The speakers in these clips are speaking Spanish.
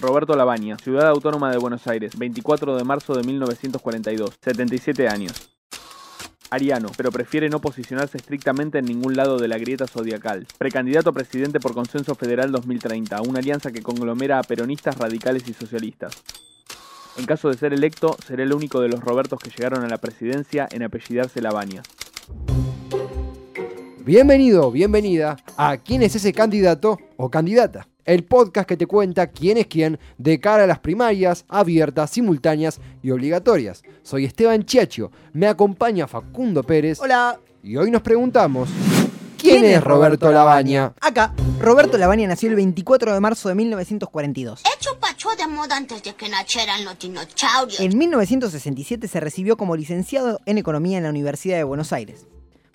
Roberto Labaña, Ciudad Autónoma de Buenos Aires, 24 de marzo de 1942, 77 años. Ariano, pero prefiere no posicionarse estrictamente en ningún lado de la grieta zodiacal. Precandidato a presidente por Consenso Federal 2030, una alianza que conglomera a peronistas, radicales y socialistas. En caso de ser electo, será el único de los Robertos que llegaron a la presidencia en apellidarse Labaña. Bienvenido, bienvenida a ¿Quién es ese candidato o candidata? El podcast que te cuenta quién es quién de cara a las primarias abiertas, simultáneas y obligatorias. Soy Esteban Chiacho, me acompaña Facundo Pérez. Hola. Y hoy nos preguntamos, ¿quién, es Roberto Labaña? Acá, Roberto Labaña nació el 24 de marzo de 1942. Hecho pacho de moda antes de que nacieran los dinosaurios. En 1967 se recibió como licenciado en Economía en la Universidad de Buenos Aires.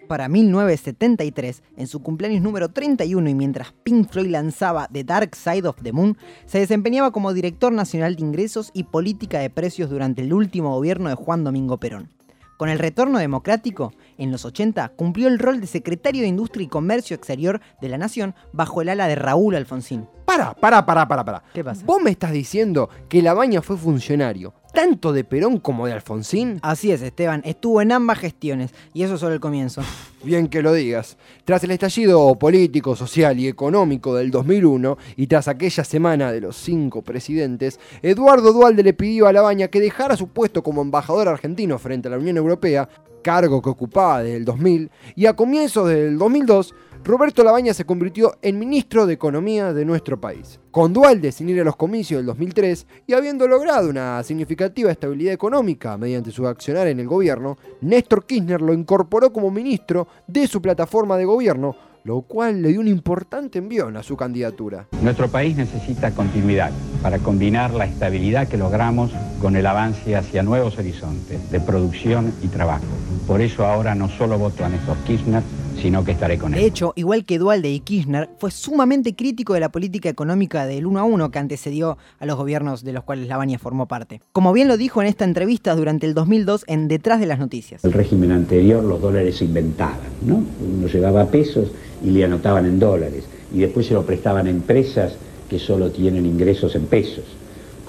Para 1973, en su cumpleaños número 31 y mientras Pink Floyd lanzaba The Dark Side of the Moon, se desempeñaba como director nacional de ingresos y política de precios durante el último gobierno de Juan Domingo Perón. Con el retorno democrático, en los 80 cumplió el rol de secretario de Industria y Comercio Exterior de la Nación bajo el ala de Raúl Alfonsín. Para, para, para, para, para. ¿Qué pasa? ¿Vos me estás diciendo que Labaña fue funcionario tanto de Perón como de Alfonsín? Así es, Esteban, estuvo en ambas gestiones y eso es solo el comienzo. Bien que lo digas. Tras el estallido político, social y económico del 2001 y tras aquella semana de los cinco presidentes, Eduardo Dualde le pidió a Labaña que dejara su puesto como embajador argentino frente a la Unión Europea, cargo que ocupaba desde el 2000, y a comienzos del 2002 Roberto Labaña se convirtió en ministro de Economía de nuestro país. Con Dualde sin ir a los comicios del 2003 y habiendo logrado una significativa estabilidad económica mediante su accionar en el gobierno, Néstor Kirchner lo incorporó como ministro de su plataforma de gobierno, lo cual le dio un importante envión a su candidatura. Nuestro país necesita continuidad para combinar la estabilidad que logramos con el avance hacia nuevos horizontes de producción y trabajo. Por eso ahora no solo voto a Néstor Kirchner, sino que estaré con él. De hecho, igual que Dualde y Kirchner, fue sumamente crítico de la política económica del 1 a 1 que antecedió a los gobiernos de los cuales Lavagna formó parte. Como bien lo dijo en esta entrevista durante el 2002 en Detrás de las Noticias. El régimen anterior los dólares se inventaban, ¿no? Uno llevaba pesos y le anotaban en dólares y después se lo prestaban a empresas que solo tienen ingresos en pesos.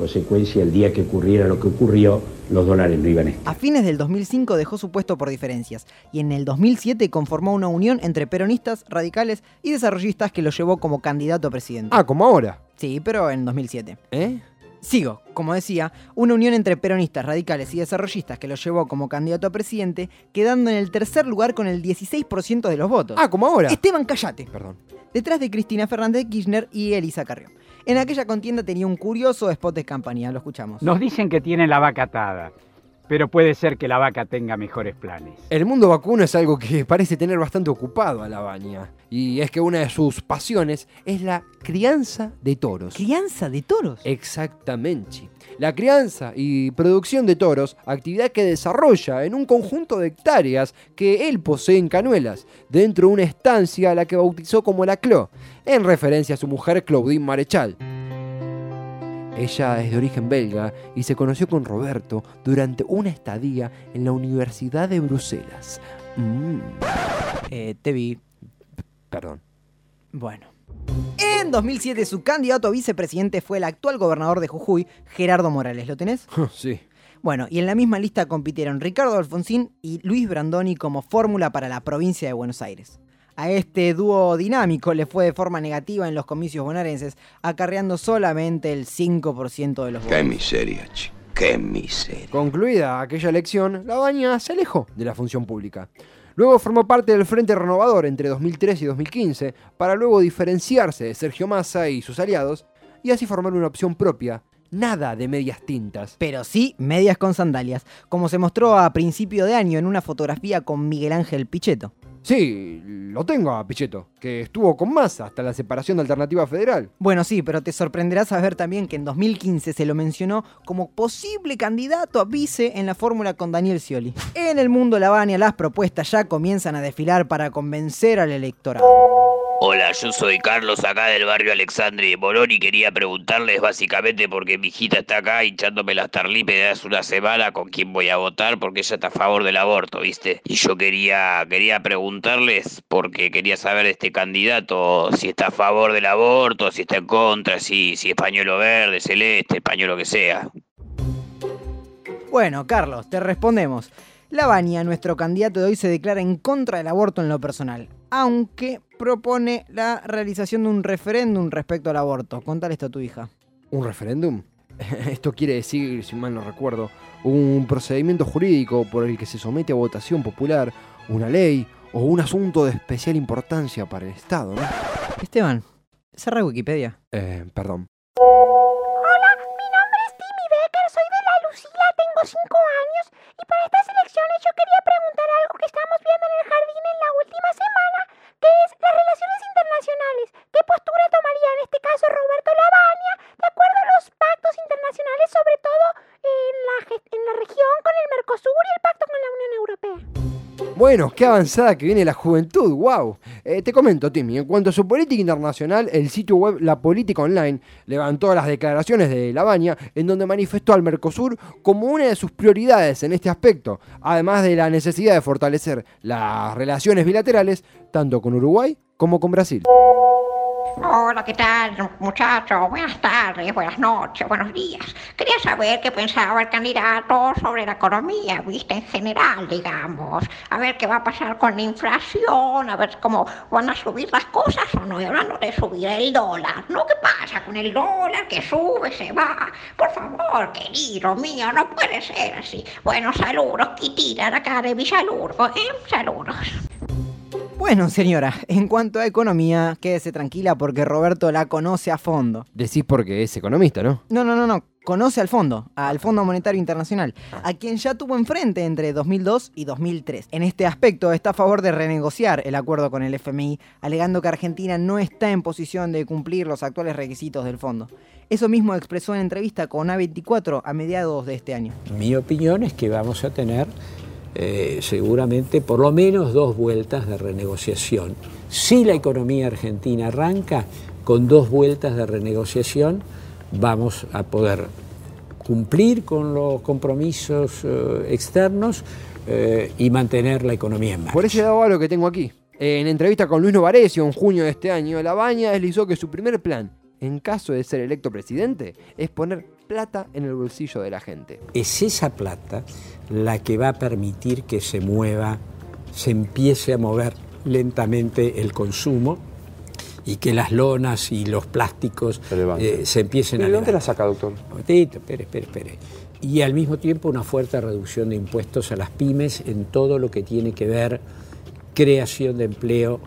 Consecuencia, el día que ocurriera lo que ocurrió, los dólares no iban a estar. A fines del 2005 dejó su puesto por diferencias y en el 2007 conformó una unión entre peronistas, radicales y desarrollistas que lo llevó como candidato a presidente. Ah, como ahora. Sí, pero en 2007. ¿Eh? Sigo, como decía, una unión entre peronistas, radicales y desarrollistas que lo llevó como candidato a presidente, quedando en el tercer lugar con el 16% de los votos. Ah, como ahora. Esteban Callate, Perdón. detrás de Cristina Fernández de Kirchner y Elisa Carrió. En aquella contienda tenía un curioso spot de campaña, lo escuchamos. Nos dicen que tiene la vaca atada, pero puede ser que la vaca tenga mejores planes. El mundo vacuno es algo que parece tener bastante ocupado a Labaña. Y es que una de sus pasiones es la crianza de toros. ¿Crianza de toros? Exactamente. La crianza y producción de toros, actividad que desarrolla en un conjunto de hectáreas que él posee en Canuelas, dentro de una estancia a la que bautizó como la Clo, en referencia a su mujer Claudine Marechal. Ella es de origen belga y se conoció con Roberto durante una estadía en la Universidad de Bruselas. Mm, Eh, te vi. perdón. Bueno. En 2007 su candidato a vicepresidente fue el actual gobernador de Jujuy, Gerardo Morales. ¿Lo tenés? Sí. Bueno, y en la misma lista compitieron Ricardo Alfonsín y Luis Brandoni como fórmula para la provincia de Buenos Aires. A este dúo dinámico le fue de forma negativa en los comicios bonaerenses, acarreando solamente el 5% de los Qué votos. miseria, chico. Qué miseria. Concluida aquella elección, Labaña se alejó de la función pública. Luego formó parte del Frente Renovador entre 2003 y 2015, para luego diferenciarse de Sergio Massa y sus aliados, y así formar una opción propia, nada de medias tintas. Pero sí medias con sandalias, como se mostró a principio de año en una fotografía con Miguel Ángel Pichetto. Sí, lo tengo a Pichetto, que estuvo con Massa hasta la separación de Alternativa Federal. Bueno, sí, pero te sorprenderá saber también que en 2015 se lo mencionó como posible candidato a vice en la fórmula con Daniel Scioli. En el mundo Lavania las propuestas ya comienzan a desfilar para convencer al electorado. Hola, yo soy Carlos acá del barrio Alexandre de Morón y quería preguntarles básicamente porque mi hijita está acá hinchándome las tarlipes de hace una semana con quién voy a votar porque ella está a favor del aborto, ¿viste? Y yo quería, quería preguntarles porque quería saber de este candidato si está a favor del aborto, si está en contra, si, si es pañuelo verde, celeste, pañuelo que sea. Bueno, Carlos, te respondemos. Lavagna, nuestro candidato de hoy, se declara en contra del aborto en lo personal, aunque propone la realización de un referéndum respecto al aborto. Contale esto a tu hija. ¿Un referéndum? Esto quiere decir, si mal no recuerdo, un procedimiento jurídico por el que se somete a votación popular una ley o un asunto de especial importancia para el Estado, ¿no? Esteban, cerra Wikipedia. Eh, perdón. Hola, mi nombre es Timmy Becker, soy de la Lucila, tengo 5 años y para estas elecciones yo quería preguntar algo que estamos viendo en el jardín en la última semana, que es las relaciones internacionales. ¿Qué postura tomaría en este caso Roberto Lavagna de acuerdo a los pactos internacionales, sobre todo en la, en la región con el Mercosur y el pacto Bueno, qué avanzada que viene la juventud, wow. Eh, te comento, Timmy, en cuanto a su política internacional, el sitio web La Política Online levantó las declaraciones de Lavagna en donde manifestó al Mercosur como una de sus prioridades en este aspecto, además de la necesidad de fortalecer las relaciones bilaterales tanto con Uruguay como con Brasil. Hola, ¿qué tal, muchachos? Buenas tardes, buenas noches, buenos días. Quería saber qué pensaba el candidato sobre la economía, viste, en general, digamos. A ver qué va a pasar con la inflación, a ver cómo van a subir las cosas o no. Y hablando de subir el dólar, ¿no? ¿Qué pasa con el dólar que sube, se va? Por favor, querido mío, no puede ser así. Bueno, saludos, Kitira, de acá de Villalurgo, ¿eh? Saludos. Bueno, señora, en cuanto a economía, quédese tranquila porque Roberto la conoce a fondo. Decís porque es economista, ¿no? No, no, no, no. Conoce al fondo, al Fondo Monetario Internacional, a quien ya tuvo enfrente entre 2002 y 2003. En este aspecto está a favor de renegociar el acuerdo con el FMI, alegando que Argentina no está en posición de cumplir los actuales requisitos del fondo. Eso mismo expresó en entrevista con A24 a mediados de este año. Mi opinión es que vamos a tener eh, seguramente por lo menos dos vueltas de renegociación. Si la economía argentina arranca con dos vueltas de renegociación, vamos a poder cumplir con los compromisos eh, externos eh, y mantener la economía en marcha. Por ese dado lo que tengo aquí. En entrevista con Luis Novarecio en junio de este año, Lavagna deslizó que su primer plan, en caso de ser electo presidente, es poner plata en el bolsillo de la gente. Es esa plata la que va a permitir que se mueva, se empiece a mover lentamente el consumo y que las lonas y los plásticos eh, se empiecen a ¿De dónde la saca, doctor? Un momentito, espere, espere, espere. Y al mismo tiempo una fuerte reducción de impuestos a las pymes en todo lo que tiene que ver creación de empleo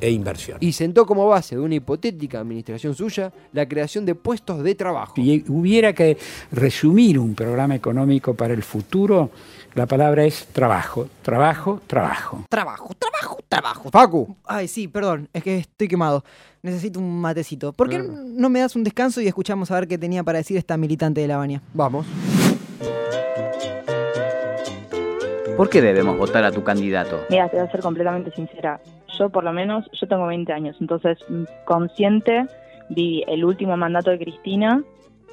e inversión. Y sentó como base de una hipotética administración suya la creación de puestos de trabajo. Si hubiera que resumir un programa económico para el futuro, la palabra es trabajo, trabajo, trabajo. Trabajo, trabajo, trabajo. Facu. Ay, sí, perdón, es que estoy quemado. Necesito un matecito. ¿Por qué no me das un descanso y escuchamos a ver qué tenía para decir esta militante de la Baña? Vamos. ¿Por qué debemos votar a tu candidato? Mira, te voy a ser completamente sincera. Yo por lo menos, yo tengo 20 años, entonces mm, consciente vi el último mandato de Cristina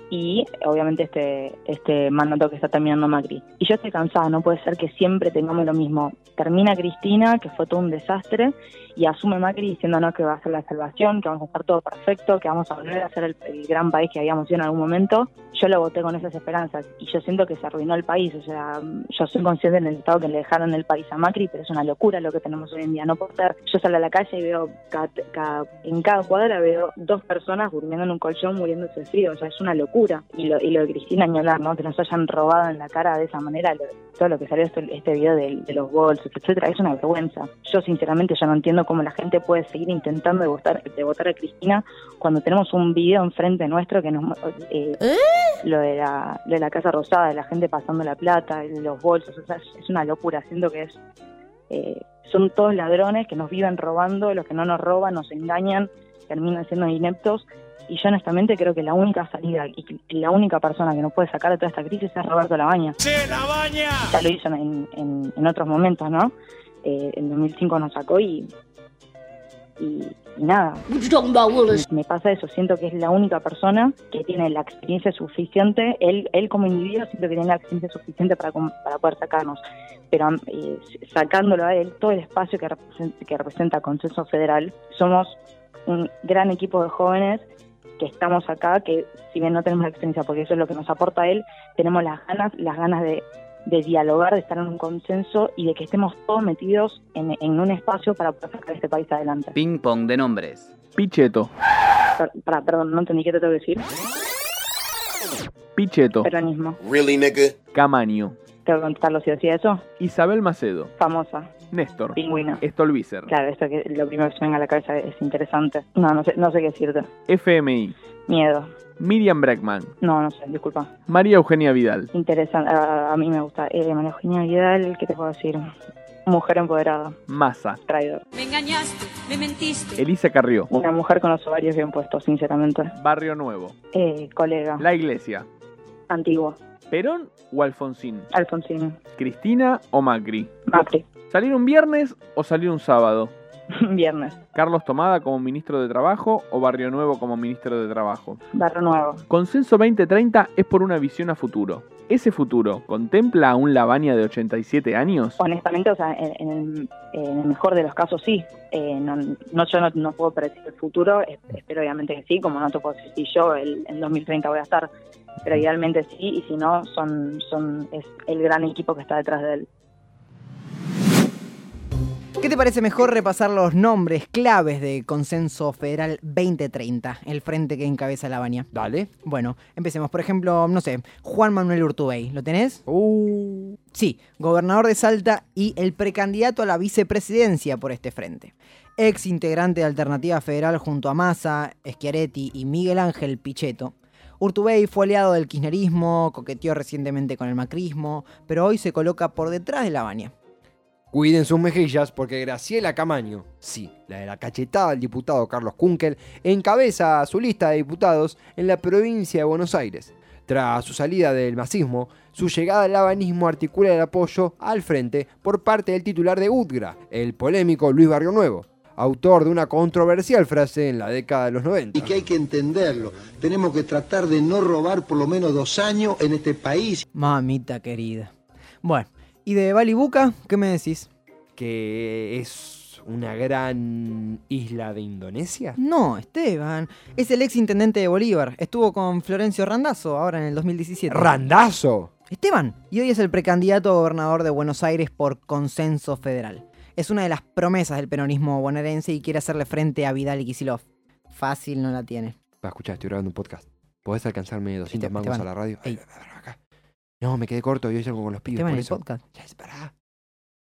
y obviamente este, este mandato que está terminando Macri. Y yo estoy cansada, no puede ser que siempre tengamos lo mismo. Termina Cristina, que fue todo un desastre, y asume Macri diciéndonos que va a ser la salvación, que vamos a estar todo perfecto, que vamos a volver a ser el, gran país que habíamos sido en algún momento. Yo lo voté con esas esperanzas y yo siento que se arruinó el país. O sea, yo soy consciente en el estado que le dejaron el país a Macri, pero es una locura lo que tenemos hoy en día. No puedo ser, yo salgo a la calle y veo cada- en cada cuadra veo dos personas durmiendo en un colchón muriéndose de frío. O sea, es una locura. Y lo, y lo de Cristina hablar, ¿no? Que nos hayan robado en la cara de esa manera lo- todo lo que salió este, este video de, de los bolsos, etcétera, es una vergüenza. Yo sinceramente ya no entiendo cómo la gente puede seguir intentando de votar, de votar a Cristina cuando tenemos un video enfrente nuestro que nos eh, lo de la de la casa rosada, de la gente pasando la plata, de los bolsos, o sea, es, es una locura, siento que es eh, son todos ladrones que nos viven robando, los que no nos roban, nos engañan, terminan siendo ineptos y yo honestamente creo que la única salida y la única persona que nos puede sacar de toda esta crisis es Roberto Labaña. Ya lo hizo en, en- en otros momentos, ¿no? Eh, en 2005 nos sacó y, y, y nada. Me, me pasa eso, siento que es la única persona que tiene la experiencia suficiente, él, él como individuo siento que tiene la experiencia suficiente para, para poder sacarnos, pero eh, sacándolo a él, todo el espacio que representa, que representa Consenso Federal, somos un gran equipo de jóvenes que estamos acá, que si bien no tenemos la experiencia, porque eso es lo que nos aporta él, tenemos las ganas, las ganas de, de dialogar, de estar en un consenso y de que estemos todos metidos en, en un espacio para poder sacar este país adelante. Ping pong de nombres. Picheto. Per- pará, perdón, no entendí qué te tengo que decir. Picheto. Peronismo. Really, nigga? Camaño. Tengo que contestarlo si decía eso. Isabel Macedo. Famosa. Néstor. Pingüina. Stolbizer. Claro, esto que lo primero que se venga a la cabeza es interesante. No, no sé, no sé qué decirte. FMI. Miedo. Miriam Breckman. No, no sé, disculpa. María Eugenia Vidal. Interesante. A, a mí me gusta. Eh, María Eugenia Vidal, ¿qué te puedo decir? Mujer empoderada. Massa. Traidor. Me engañaste, me mentiste. Elisa Carrió. Una mujer con los ovarios bien puestos, sinceramente. Barrio Nuevo. Eh, colega. La Iglesia. Antiguo. ¿Perón o Alfonsín? Alfonsín. ¿Cristina o Macri? Macri. ¿Salir un viernes o salir un sábado? Viernes. ¿Carlos Tomada como ministro de Trabajo o Barrio Nuevo como ministro de Trabajo? Barrio Nuevo. Consenso 2030 es por una visión a futuro. ¿Ese futuro contempla a un Lavania de 87 años? Honestamente, o sea, en, en el, en el mejor de los casos sí. Eh, no, no, yo no, no puedo predecir el futuro, es- espero obviamente que sí, como no te puedo decir si yo el, en 2030 voy a estar, pero idealmente sí, y si no, son, son es el gran equipo que está detrás de él. ¿Qué te parece mejor repasar los nombres claves de Consenso Federal 2030, el frente que encabeza la Baña? Dale. Bueno, empecemos. Por ejemplo, no sé, Juan Manuel Urtubey. ¿Lo tenés? Sí, gobernador de Salta y el precandidato a la vicepresidencia por este frente. Ex integrante de Alternativa Federal junto a Massa, Schiaretti y Miguel Ángel Pichetto. Urtubey fue aliado del kirchnerismo, coqueteó recientemente con el macrismo, pero hoy se coloca por detrás de la Baña. Cuiden sus mejillas porque Graciela Camaño, sí, la de la cachetada del diputado Carlos Kunkel, encabeza su lista de diputados en la provincia de Buenos Aires. Tras su salida del masismo, su llegada al habanismo articula el apoyo al frente por parte del titular de UDGRA, el polémico Luis Barrio Nuevo, autor de una controversial frase en la década de los 90. y que hay que entenderlo. Tenemos que tratar de no robar por lo menos dos años en este país. Mamita querida. Bueno, ¿y de Bali Buca? ¿Qué me decís? Que es una gran isla de Indonesia. No, Esteban. Es el ex intendente de Bolívar. Estuvo con Florencio Randazzo ahora en el 2017. ¡Randazo! Esteban. Y hoy es el precandidato a gobernador de Buenos Aires por consenso federal. Es una de las promesas del peronismo bonaerense y quiere hacerle frente a Vidal y Kisilov. Fácil no la tiene. Va, escuchar, estoy grabando un podcast. ¿Podés alcanzarme 200 Esteban, mangos a la radio? Ey. Acá. No, me quedé corto y hoy salgo con los pibes. Esteban, por el eso. podcast. Ya es para.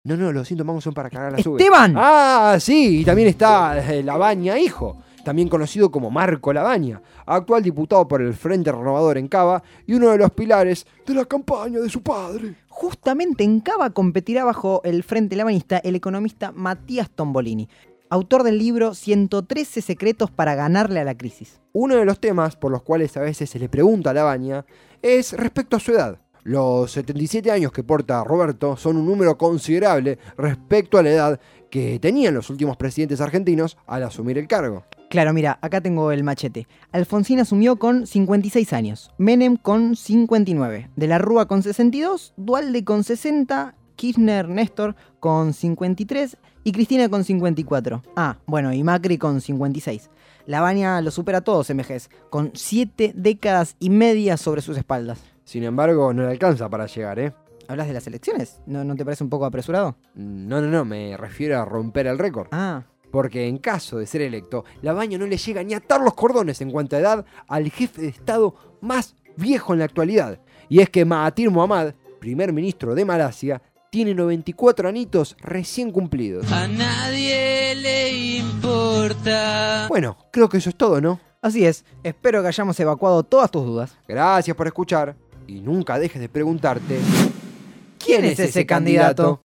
No, no, los 100 mangos son para cargar la sube. ¡Esteban! Ah, sí, y también está eh, Labaña, hijo, también conocido como Marco Labaña, actual diputado por el Frente Renovador en Cava y uno de los pilares de la campaña de su padre. Justamente en Cava competirá bajo el Frente Labanista el economista Matías Tombolini, autor del libro 113 secretos para ganarle a la crisis. Uno de los temas por los cuales a veces se le pregunta a Labaña es respecto a su edad. Los 77 años que porta Roberto son un número considerable respecto a la edad que tenían los últimos presidentes argentinos al asumir el cargo. Claro, mira, acá tengo el machete. Alfonsín asumió con 56 años, Menem con 59, De la Rúa con 62, Dualde con 60, Kirchner Néstor con 53 y Cristina con 54. Ah, bueno, y Macri con 56. Lavagna lo supera a todos vejez, con 7 décadas y media sobre sus espaldas. Sin embargo, no le alcanza para llegar, ¿eh? ¿Hablas de las elecciones? ¿No, no te parece un poco apresurado? No, no, no, me refiero a romper el récord. Ah. Porque en caso de ser electo, Labaña no le llega ni a atar los cordones en cuanto a edad al jefe de Estado más viejo en la actualidad. Y es que Mahathir Mohamad, primer ministro de Malasia, tiene 94 anitos recién cumplidos. A nadie le importa. Bueno, creo que eso es todo, ¿no? Así es, espero que hayamos evacuado todas tus dudas. Gracias por escuchar y nunca dejes de preguntarte ¿Quién es ese candidato?